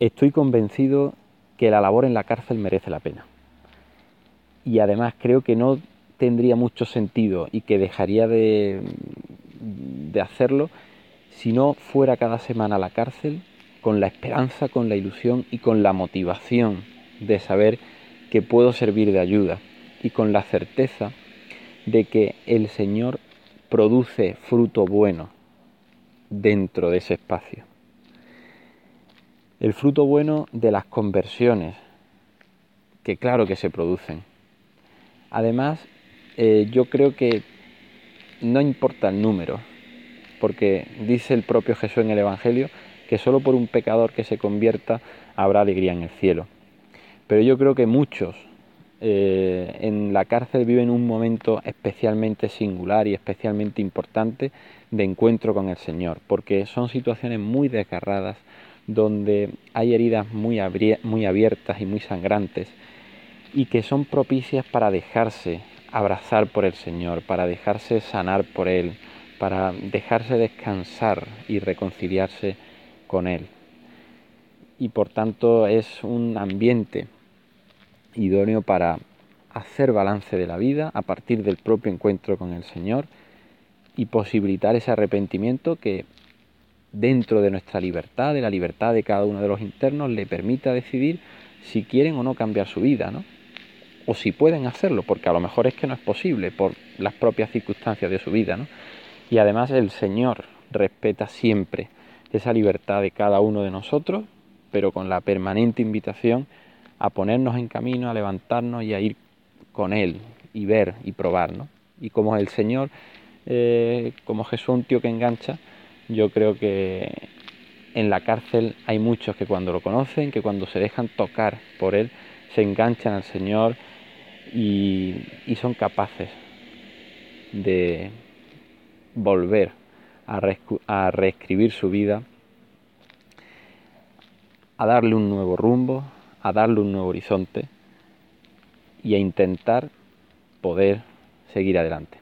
estoy convencido que la labor en la cárcel merece la pena. Y además creo que no tendría mucho sentido y que dejaría de, de hacerlo si no fuera cada semana a la cárcel con la esperanza, con la ilusión y con la motivación de saber que puedo servir de ayuda y con la certeza de que el Señor produce fruto bueno dentro de ese espacio. El fruto bueno de las conversiones, que claro que se producen. Además, eh, yo creo que no importa el número, porque dice el propio Jesús en el Evangelio que solo por un pecador que se convierta habrá alegría en el cielo. Pero yo creo que muchos eh, en la cárcel viven un momento especialmente singular y especialmente importante de encuentro con el Señor, porque son situaciones muy desgarradas, donde hay heridas muy, muy abiertas y muy sangrantes, y que son propicias para dejarse abrazar por el Señor, para dejarse sanar por Él, para dejarse descansar y reconciliarse con Él. Y por tanto es un ambiente idóneo para hacer balance de la vida a partir del propio encuentro con el Señor y posibilitar ese arrepentimiento que dentro de nuestra libertad, de la libertad de cada uno de los internos, le permita decidir si quieren o no cambiar su vida, ¿no? O si pueden hacerlo, porque a lo mejor es que no es posible por las propias circunstancias de su vida, ¿no? Y además el Señor respeta siempre esa libertad de cada uno de nosotros, pero con la permanente invitación a ponernos en camino, a levantarnos y a ir con Él y ver y probar. ¿no? Y como el Señor, eh, como Jesús un tío que engancha, yo creo que en la cárcel hay muchos que cuando lo conocen, que cuando se dejan tocar por Él, se enganchan al Señor y, son capaces de volver a reescribir su vida, a darle un nuevo rumbo, a darle un nuevo horizonte y a intentar poder seguir adelante.